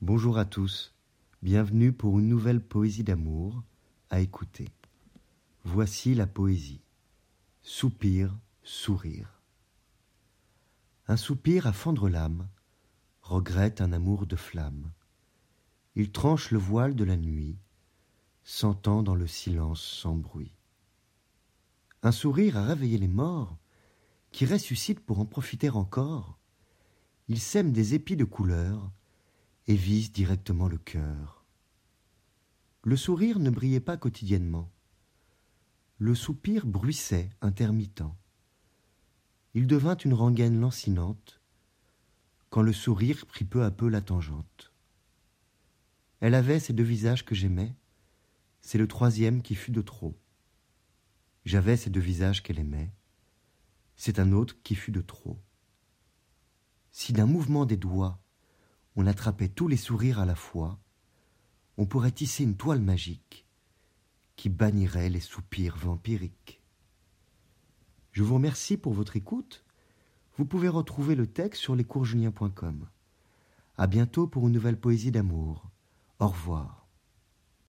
Bonjour à tous, bienvenue pour une nouvelle poésie d'amour à écouter. Voici la poésie. Soupir, sourire. Un soupir à fendre l'âme, regrette un amour de flamme. Il tranche le voile de la nuit, s'entend dans le silence sans bruit. Un sourire a réveillé les morts, qui ressuscitent pour en profiter encore. Il sème des épis de couleur et vise directement le cœur. Le sourire ne brillait pas quotidiennement. Le soupir bruissait, intermittent. Il devint une rengaine lancinante quand le sourire prit peu à peu la tangente. Elle avait ces deux visages que j'aimais, c'est le troisième qui fut de trop. J'avais ces deux visages qu'elle aimait, c'est un autre qui fut de trop. Si d'un mouvement des doigts on attrapait tous les sourires à la fois, on pourrait tisser une toile magique qui bannirait les soupirs vampiriques. Je vous remercie pour votre écoute. Vous pouvez retrouver le texte sur lescoursjulien.com. À bientôt pour une nouvelle poésie d'amour. Au revoir.